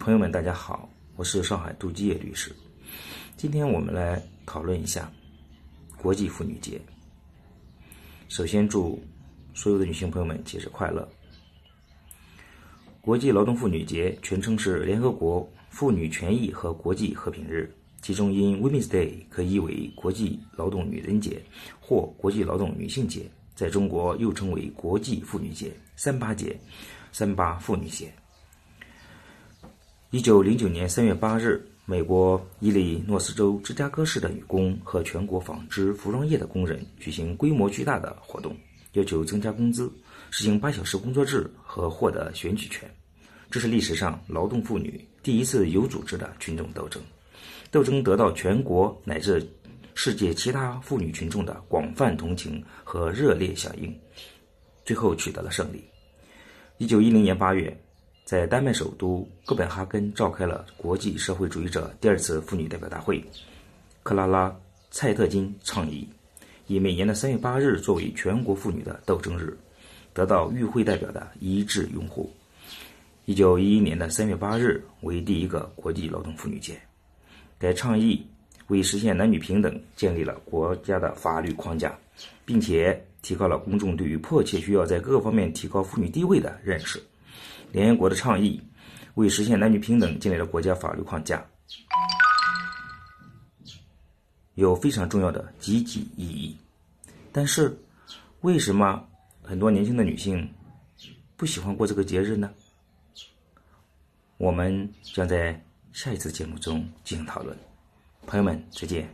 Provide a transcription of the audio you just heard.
朋友们，大家好，我是上海杜基业律师。今天我们来讨论一下国际妇女节。首先，祝所有的女性朋友们节日快乐！国际劳动妇女节全称是联合国妇女权益和国际和平日，其中因 Women's Day 可译为国际劳动女人节或国际劳动女性节，在中国又称为国际妇女节、三八节、三八妇女节。一九零九年三月八日，美国伊利诺斯州芝加哥市的女工和全国纺织服装业的工人举行规模巨大的活动，要求增加工资、实行八小时工作制和获得选举权。这是历史上劳动妇女第一次有组织的群众斗争，斗争得到全国乃至世界其他妇女群众的广泛同情和热烈响应，最后取得了胜利。一九一零年八月。在丹麦首都哥本哈根召开了国际社会主义者第二次妇女代表大会，克拉拉·蔡特金倡议以每年的三月八日作为全国妇女的斗争日，得到与会代表的一致拥护。一九一一年的三月八日为第一个国际劳动妇女节，该倡议为实现男女平等建立了国家的法律框架，并且提高了公众对于迫切需要在各个方面提高妇女地位的认识。联合国的倡议为实现男女平等建立了国家法律框架，有非常重要的积极意义。但是，为什么很多年轻的女性不喜欢过这个节日呢？我们将在下一次节目中进行讨论。朋友们，再见。